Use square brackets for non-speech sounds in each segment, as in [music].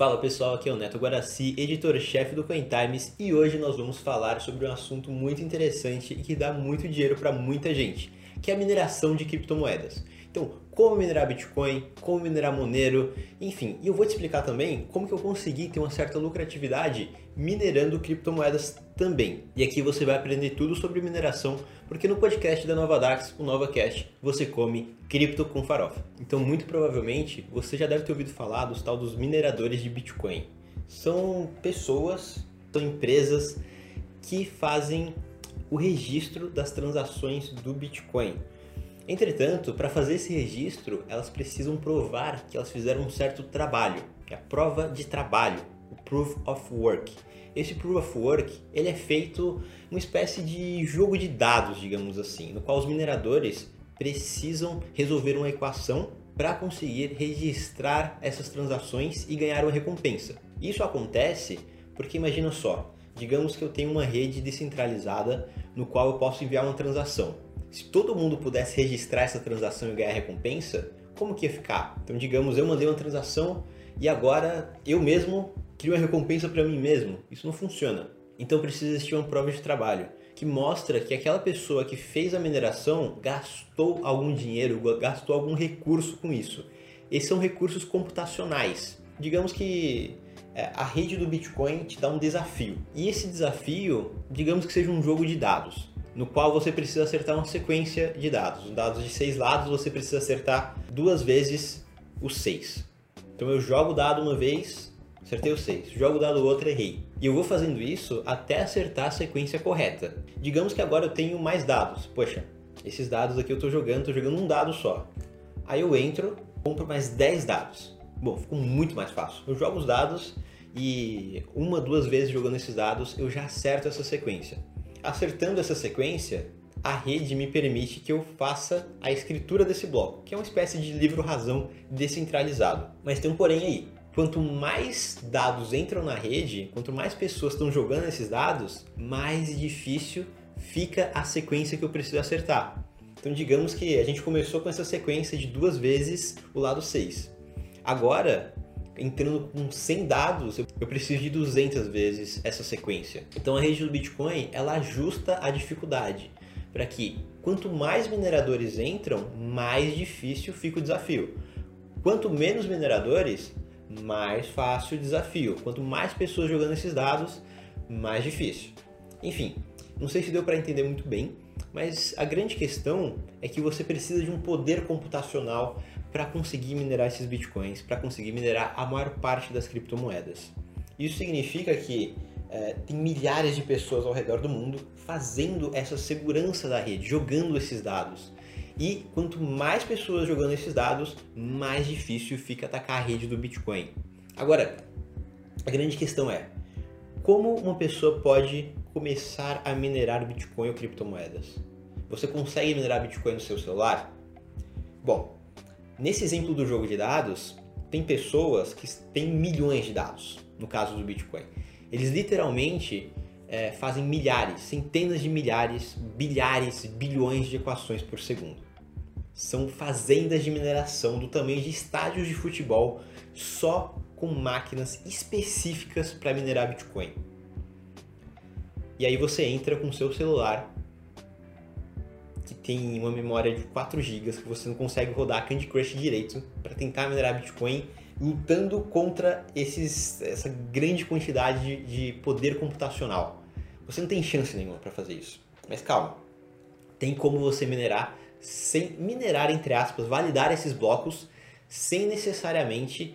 Fala pessoal, aqui é o Neto Guaraci, editor-chefe do Coin Times, e hoje nós vamos falar sobre um assunto muito interessante e que dá muito dinheiro para muita gente, que é a mineração de criptomoedas. Então, como minerar Bitcoin, como minerar Monero, enfim. E eu vou te explicar também como que eu consegui ter uma certa lucratividade minerando criptomoedas também. E aqui você vai aprender tudo sobre mineração, porque no podcast da Nova Dax, o NovaCast, você come cripto com farofa. Então, muito provavelmente, você já deve ter ouvido falar dos tal dos mineradores de Bitcoin. São pessoas, são empresas que fazem o registro das transações do Bitcoin. Entretanto, para fazer esse registro, elas precisam provar que elas fizeram um certo trabalho, é a prova de trabalho, o Proof of Work. Esse Proof of Work ele é feito uma espécie de jogo de dados, digamos assim, no qual os mineradores precisam resolver uma equação para conseguir registrar essas transações e ganhar uma recompensa. Isso acontece porque imagina só, digamos que eu tenho uma rede descentralizada no qual eu posso enviar uma transação. Se todo mundo pudesse registrar essa transação e ganhar recompensa, como que ia ficar? Então, digamos, eu mandei uma transação e agora eu mesmo crio uma recompensa para mim mesmo. Isso não funciona. Então precisa existir uma prova de trabalho que mostra que aquela pessoa que fez a mineração gastou algum dinheiro, gastou algum recurso com isso. Esses são recursos computacionais. Digamos que é, a rede do Bitcoin te dá um desafio. E esse desafio, digamos que seja um jogo de dados no qual você precisa acertar uma sequência de dados. Um dados de seis lados, você precisa acertar duas vezes os seis. Então eu jogo o dado uma vez, acertei os seis. Jogo o dado outra, errei. E eu vou fazendo isso até acertar a sequência correta. Digamos que agora eu tenho mais dados. Poxa, esses dados aqui eu estou jogando, estou jogando um dado só. Aí eu entro, compro mais 10 dados. Bom, ficou muito mais fácil. Eu jogo os dados e uma, duas vezes jogando esses dados eu já acerto essa sequência. Acertando essa sequência, a rede me permite que eu faça a escritura desse bloco, que é uma espécie de livro-razão descentralizado. Mas tem um porém aí. Quanto mais dados entram na rede, quanto mais pessoas estão jogando esses dados, mais difícil fica a sequência que eu preciso acertar. Então, digamos que a gente começou com essa sequência de duas vezes o lado 6. Agora, entrando com 100 dados, eu preciso de 200 vezes essa sequência. Então a rede do Bitcoin, ela ajusta a dificuldade para que quanto mais mineradores entram, mais difícil fica o desafio. Quanto menos mineradores, mais fácil o desafio. Quanto mais pessoas jogando esses dados, mais difícil. Enfim, não sei se deu para entender muito bem, mas a grande questão é que você precisa de um poder computacional para conseguir minerar esses bitcoins, para conseguir minerar a maior parte das criptomoedas. Isso significa que é, tem milhares de pessoas ao redor do mundo fazendo essa segurança da rede, jogando esses dados. E quanto mais pessoas jogando esses dados, mais difícil fica atacar a rede do Bitcoin. Agora, a grande questão é: como uma pessoa pode começar a minerar Bitcoin ou criptomoedas? Você consegue minerar Bitcoin no seu celular? Bom, nesse exemplo do jogo de dados, tem pessoas que têm milhões de dados, no caso do Bitcoin. Eles literalmente é, fazem milhares, centenas de milhares, bilhares, bilhões de equações por segundo. São fazendas de mineração do tamanho de estádios de futebol só com máquinas específicas para minerar Bitcoin. E aí você entra com seu celular que tem uma memória de 4 GB que você não consegue rodar Candy Crush direito para tentar minerar Bitcoin, lutando contra esses, essa grande quantidade de, de poder computacional. Você não tem chance nenhuma para fazer isso. Mas calma, tem como você minerar sem minerar entre aspas, validar esses blocos sem necessariamente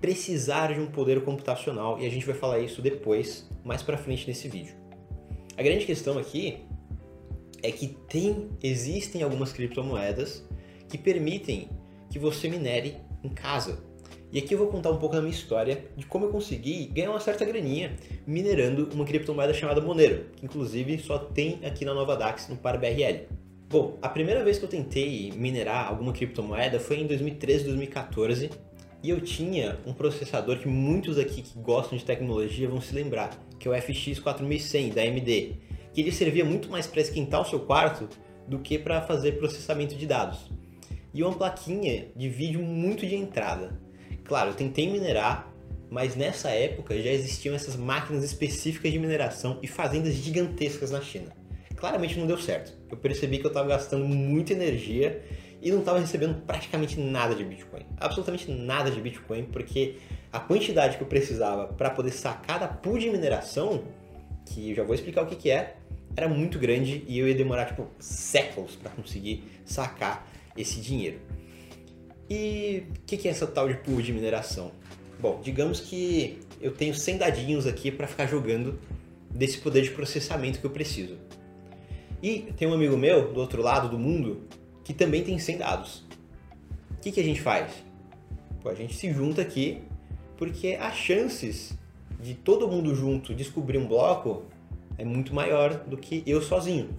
precisar de um poder computacional e a gente vai falar isso depois, mais para frente nesse vídeo. A grande questão aqui é que tem, existem algumas criptomoedas que permitem que você minere em casa. E aqui eu vou contar um pouco da minha história de como eu consegui ganhar uma certa graninha minerando uma criptomoeda chamada Monero, que inclusive só tem aqui na Nova Dax no ParBRL. Bom, a primeira vez que eu tentei minerar alguma criptomoeda foi em 2013, 2014, e eu tinha um processador que muitos aqui que gostam de tecnologia vão se lembrar, que é o FX 4100 da AMD, que ele servia muito mais para esquentar o seu quarto do que para fazer processamento de dados. E uma plaquinha de vídeo muito de entrada. Claro, eu tentei minerar mas nessa época já existiam essas máquinas específicas de mineração e fazendas gigantescas na China. Claramente não deu certo. Eu percebi que eu estava gastando muita energia e não estava recebendo praticamente nada de Bitcoin. Absolutamente nada de Bitcoin, porque a quantidade que eu precisava para poder sacar da pool de mineração, que eu já vou explicar o que, que é, era muito grande e eu ia demorar tipo séculos para conseguir sacar esse dinheiro. E o que, que é essa tal de pool de mineração? Bom, digamos que eu tenho 100 dadinhos aqui para ficar jogando desse poder de processamento que eu preciso. E tem um amigo meu do outro lado do mundo que também tem 100 dados. O que, que a gente faz? Pô, a gente se junta aqui porque as chances de todo mundo junto descobrir um bloco é muito maior do que eu sozinho.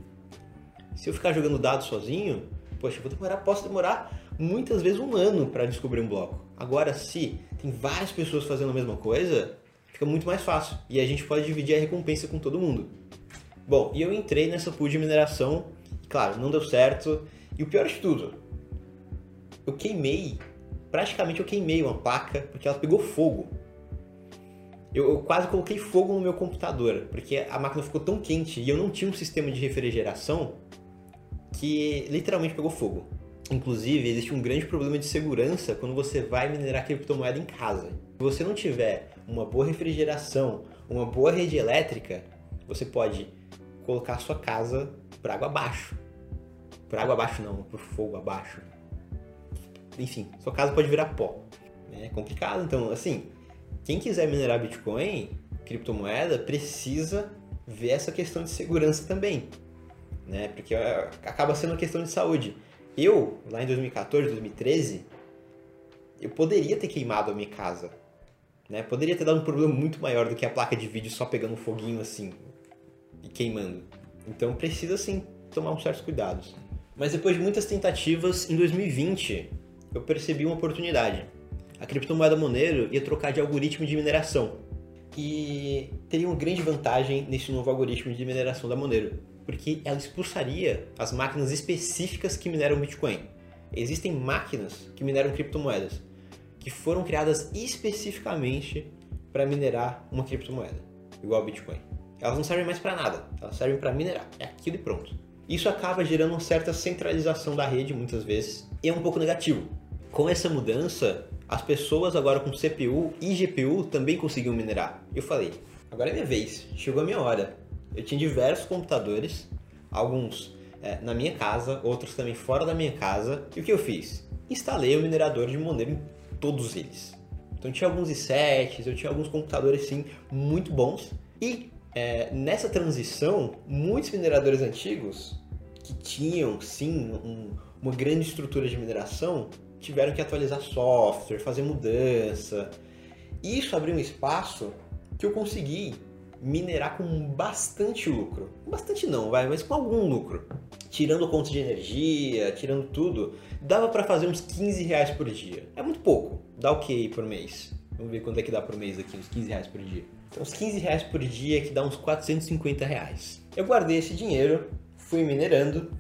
Se eu ficar jogando dados sozinho, poxa, vou demorar, posso demorar muitas vezes um ano para descobrir um bloco. Agora, se tem várias pessoas fazendo a mesma coisa, fica muito mais fácil e a gente pode dividir a recompensa com todo mundo. Bom, e eu entrei nessa pool de mineração, claro, não deu certo, e o pior de tudo, eu queimei, praticamente eu queimei uma placa porque ela pegou fogo. Eu, eu, quase coloquei fogo no meu computador, porque a máquina ficou tão quente e eu não tinha um sistema de refrigeração que literalmente pegou fogo. Inclusive, existe um grande problema de segurança quando você vai minerar criptomoeda em casa. Se você não tiver uma boa refrigeração, uma boa rede elétrica, você pode colocar a sua casa por água abaixo. Por água abaixo não, por fogo abaixo. Enfim, sua casa pode virar pó. É complicado, então, assim, quem quiser minerar Bitcoin, criptomoeda, precisa ver essa questão de segurança também, né? Porque é, acaba sendo uma questão de saúde. Eu, lá em 2014, 2013, eu poderia ter queimado a minha casa. Né? Poderia ter dado um problema muito maior do que a placa de vídeo só pegando um foguinho assim e queimando. Então precisa sim tomar uns certos cuidados. Mas depois de muitas tentativas, em 2020 eu percebi uma oportunidade. A criptomoeda Monero ia trocar de algoritmo de mineração. E teria uma grande vantagem nesse novo algoritmo de mineração da Monero porque ela expulsaria as máquinas específicas que mineram Bitcoin. Existem máquinas que mineram criptomoedas, que foram criadas especificamente para minerar uma criptomoeda, igual a Bitcoin. Elas não servem mais para nada, elas servem para minerar, é aquilo e pronto. Isso acaba gerando uma certa centralização da rede muitas vezes e é um pouco negativo. Com essa mudança, as pessoas agora com CPU e GPU também conseguiam minerar. Eu falei, agora é minha vez, chegou a minha hora eu tinha diversos computadores, alguns é, na minha casa, outros também fora da minha casa. E o que eu fiz? Instalei o minerador de Monero em todos eles. Então tinha alguns i7s, eu tinha alguns computadores sim muito bons. E é, nessa transição, muitos mineradores antigos que tinham sim um, uma grande estrutura de mineração tiveram que atualizar software, fazer mudança. Isso abriu um espaço que eu consegui minerar com bastante lucro. Bastante não, vai, mas com algum lucro. Tirando conta de energia, tirando tudo, dava para fazer uns 15 reais por dia. É muito pouco. Dá o que por mês? Vamos ver quanto é que dá por mês aqui, uns 15 reais por dia. Então, uns 15 reais por dia que dá uns 450 reais. Eu guardei esse dinheiro, fui minerando,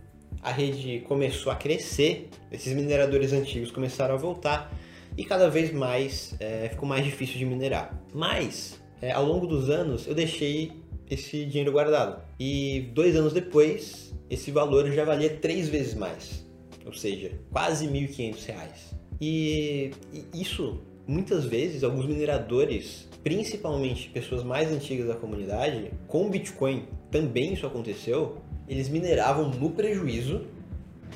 a rede começou a crescer, esses mineradores antigos começaram a voltar e cada vez mais é, ficou mais difícil de minerar. Mas é, ao longo dos anos eu deixei esse dinheiro guardado. E dois anos depois, esse valor já valia três vezes mais. Ou seja, quase R$ 1.500. E, e isso, muitas vezes, alguns mineradores, principalmente pessoas mais antigas da comunidade, com Bitcoin também isso aconteceu, eles mineravam no prejuízo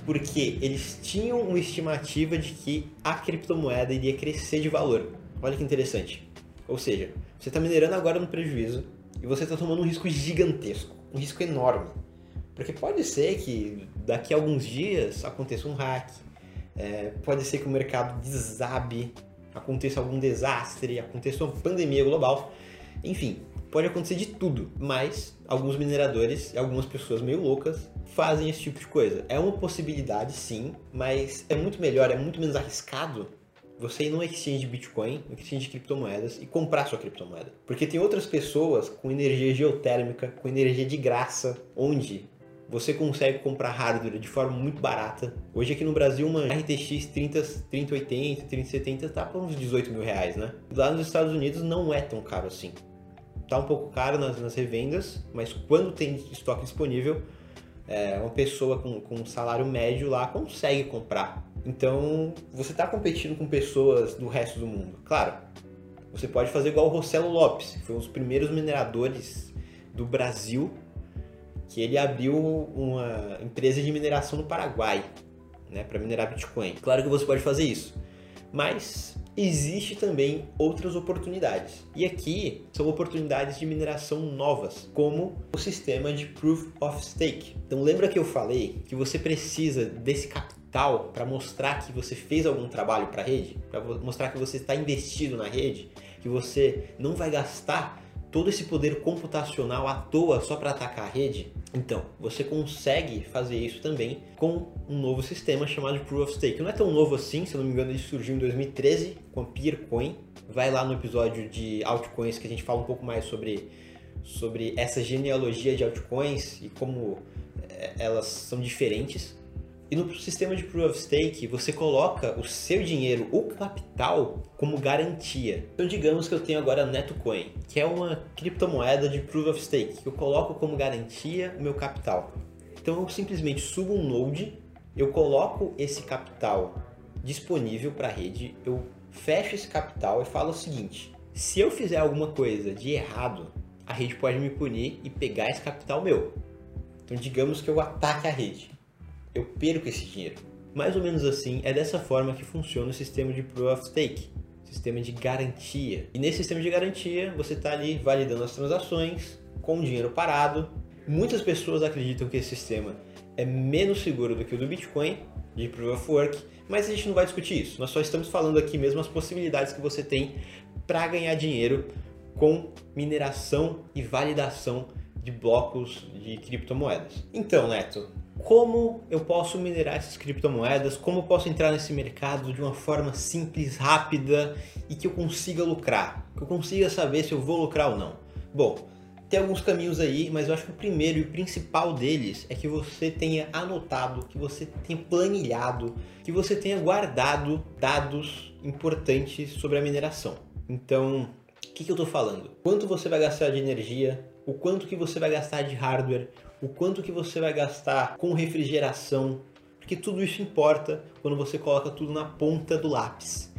porque eles tinham uma estimativa de que a criptomoeda iria crescer de valor. Olha que interessante. Ou seja, você está minerando agora no prejuízo e você está tomando um risco gigantesco, um risco enorme. Porque pode ser que daqui a alguns dias aconteça um hack, é, pode ser que o mercado desabe, aconteça algum desastre, aconteça uma pandemia global. Enfim, pode acontecer de tudo, mas alguns mineradores e algumas pessoas meio loucas fazem esse tipo de coisa. É uma possibilidade, sim, mas é muito melhor, é muito menos arriscado você ir num exchange de Bitcoin, um exchange de criptomoedas e comprar sua criptomoeda. Porque tem outras pessoas com energia geotérmica, com energia de graça, onde você consegue comprar hardware de forma muito barata. Hoje aqui no Brasil uma RTX 30, 3080, 3070 tá por uns 18 mil reais, né? Lá nos Estados Unidos não é tão caro assim. Tá um pouco caro nas, nas revendas, mas quando tem estoque disponível, é, uma pessoa com, com um salário médio lá consegue comprar. Então você está competindo com pessoas do resto do mundo. Claro, você pode fazer igual o Rossello Lopes, que foi um dos primeiros mineradores do Brasil que ele abriu uma empresa de mineração no Paraguai, né, para minerar Bitcoin. Claro que você pode fazer isso, mas existe também outras oportunidades. E aqui são oportunidades de mineração novas, como o sistema de Proof of Stake. Então lembra que eu falei que você precisa desse capital para mostrar que você fez algum trabalho para a rede, para mostrar que você está investido na rede, que você não vai gastar todo esse poder computacional à toa só para atacar a rede? Então, você consegue fazer isso também com um novo sistema chamado Proof of Stake. Não é tão novo assim, se não me engano, ele surgiu em 2013 com a Peercoin. Vai lá no episódio de altcoins que a gente fala um pouco mais sobre, sobre essa genealogia de altcoins e como eh, elas são diferentes. E no sistema de Proof of Stake, você coloca o seu dinheiro, o capital, como garantia. Então, digamos que eu tenho agora a Netocoin, que é uma criptomoeda de Proof of Stake, que eu coloco como garantia o meu capital. Então, eu simplesmente subo um node, eu coloco esse capital disponível para a rede, eu fecho esse capital e falo o seguinte: se eu fizer alguma coisa de errado, a rede pode me punir e pegar esse capital meu. Então, digamos que eu ataque a rede eu perco esse dinheiro. Mais ou menos assim, é dessa forma que funciona o sistema de Proof of Stake, sistema de garantia. E nesse sistema de garantia, você está ali validando as transações com dinheiro parado. Muitas pessoas acreditam que esse sistema é menos seguro do que o do Bitcoin, de Proof of Work, mas a gente não vai discutir isso. Nós só estamos falando aqui mesmo as possibilidades que você tem para ganhar dinheiro com mineração e validação de blocos de criptomoedas. Então, Neto, como eu posso minerar essas criptomoedas, como eu posso entrar nesse mercado de uma forma simples, rápida e que eu consiga lucrar, que eu consiga saber se eu vou lucrar ou não. Bom, tem alguns caminhos aí, mas eu acho que o primeiro e principal deles é que você tenha anotado, que você tenha planilhado, que você tenha guardado dados importantes sobre a mineração. Então, que, que eu estou falando? Quanto você vai gastar de energia, o quanto que você vai gastar de hardware, o quanto que você vai gastar com refrigeração, porque tudo isso importa quando você coloca tudo na ponta do lápis.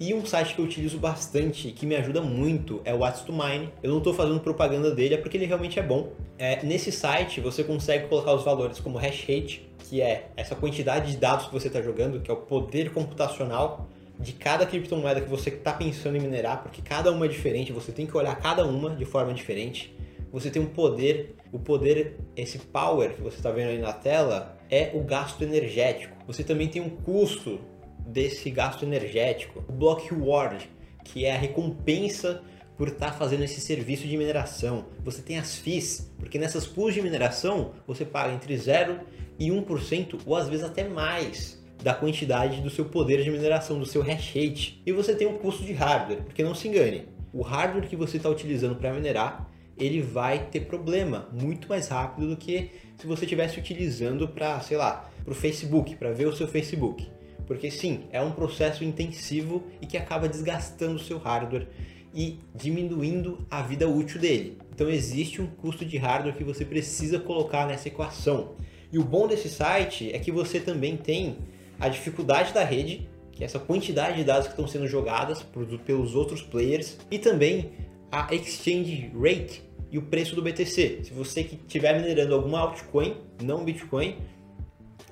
E um site que eu utilizo bastante, que me ajuda muito, é o What's to Mine. Eu não estou fazendo propaganda dele, é porque ele realmente é bom. É, nesse site você consegue colocar os valores como hash rate, que é essa quantidade de dados que você está jogando, que é o poder computacional de cada criptomoeda que você está pensando em minerar, porque cada uma é diferente, você tem que olhar cada uma de forma diferente você tem um poder, o poder, esse power que você está vendo aí na tela, é o gasto energético. Você também tem um custo desse gasto energético. O Block Reward, que é a recompensa por estar tá fazendo esse serviço de mineração. Você tem as FIIs, porque nessas pools de mineração você paga entre 0 e 1% ou às vezes até mais da quantidade do seu poder de mineração, do seu hash rate. E você tem um custo de hardware, porque não se engane, o hardware que você está utilizando para minerar ele vai ter problema muito mais rápido do que se você estivesse utilizando para, sei lá, para o Facebook, para ver o seu Facebook. Porque sim, é um processo intensivo e que acaba desgastando o seu hardware e diminuindo a vida útil dele. Então existe um custo de hardware que você precisa colocar nessa equação. E o bom desse site é que você também tem a dificuldade da rede, que é essa quantidade de dados que estão sendo jogadas pelos outros players, e também a exchange rate e o preço do BTC. Se você que estiver minerando alguma altcoin, não Bitcoin,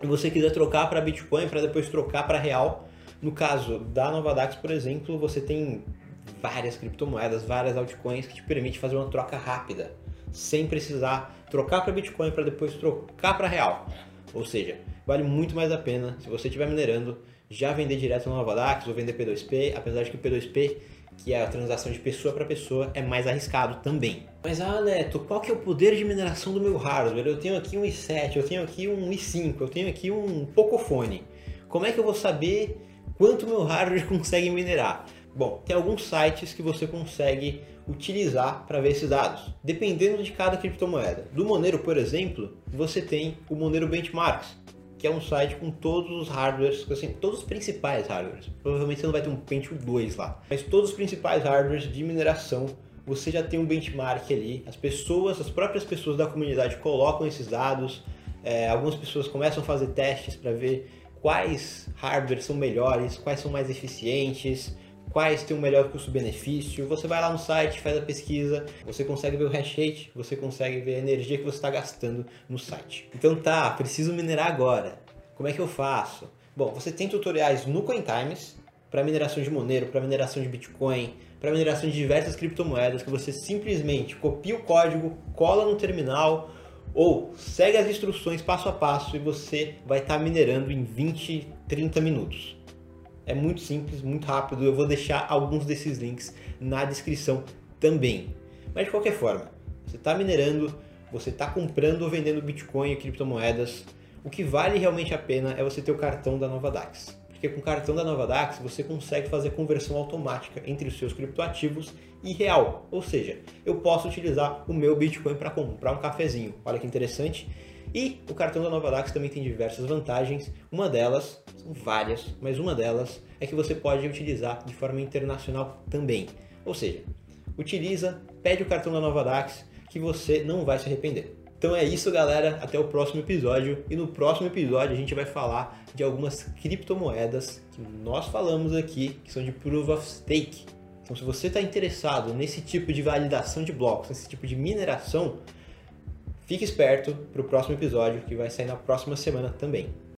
e você quiser trocar para Bitcoin para depois trocar para real, no caso da Novadax, por exemplo, você tem várias criptomoedas, várias altcoins que te permite fazer uma troca rápida, sem precisar trocar para Bitcoin para depois trocar para real. Ou seja, vale muito mais a pena se você estiver minerando já vender direto na Novadax ou vender P2P, apesar de que o P2P que é a transação de pessoa para pessoa, é mais arriscado também. Mas ah, Neto, qual que é o poder de mineração do meu hardware? Eu tenho aqui um i7, eu tenho aqui um i5, eu tenho aqui um Pocophone. Como é que eu vou saber quanto meu hardware [laughs] consegue minerar? Bom, tem alguns sites que você consegue utilizar para ver esses dados, dependendo de cada criptomoeda. Do Monero, por exemplo, você tem o Monero Benchmarks, que é um site com todos os hardwares, assim, todos os principais hardwares. Provavelmente você não vai ter um Pentium 2 lá, mas todos os principais hardwares de mineração você já tem um benchmark ali. As pessoas, as próprias pessoas da comunidade colocam esses dados. É, algumas pessoas começam a fazer testes para ver quais hardwares são melhores, quais são mais eficientes, quais têm o melhor custo-benefício. Você vai lá no site, faz a pesquisa, você consegue ver o hash rate, você consegue ver a energia que você está gastando no site. Então tá, preciso minerar agora. Como é que eu faço? Bom, você tem tutoriais no CoinTimes para mineração de Monero, para mineração de Bitcoin, para mineração de diversas criptomoedas que você simplesmente copia o código, cola no terminal ou segue as instruções passo a passo e você vai estar tá minerando em 20, 30 minutos. É muito simples, muito rápido. Eu vou deixar alguns desses links na descrição também. Mas de qualquer forma, você está minerando, você está comprando ou vendendo Bitcoin e criptomoedas. O que vale realmente a pena é você ter o cartão da Nova Dax porque com o cartão da Nova Dax você consegue fazer conversão automática entre os seus criptoativos e real. Ou seja, eu posso utilizar o meu Bitcoin para comprar um cafezinho. Olha que interessante. E o cartão da Nova Dax também tem diversas vantagens. Uma delas, são várias, mas uma delas é que você pode utilizar de forma internacional também. Ou seja, utiliza, pede o cartão da Nova Dax que você não vai se arrepender. Então é isso, galera. Até o próximo episódio. E no próximo episódio a gente vai falar de algumas criptomoedas que nós falamos aqui, que são de Proof of Stake. Então, se você está interessado nesse tipo de validação de blocos, nesse tipo de mineração, fique esperto para o próximo episódio que vai sair na próxima semana também.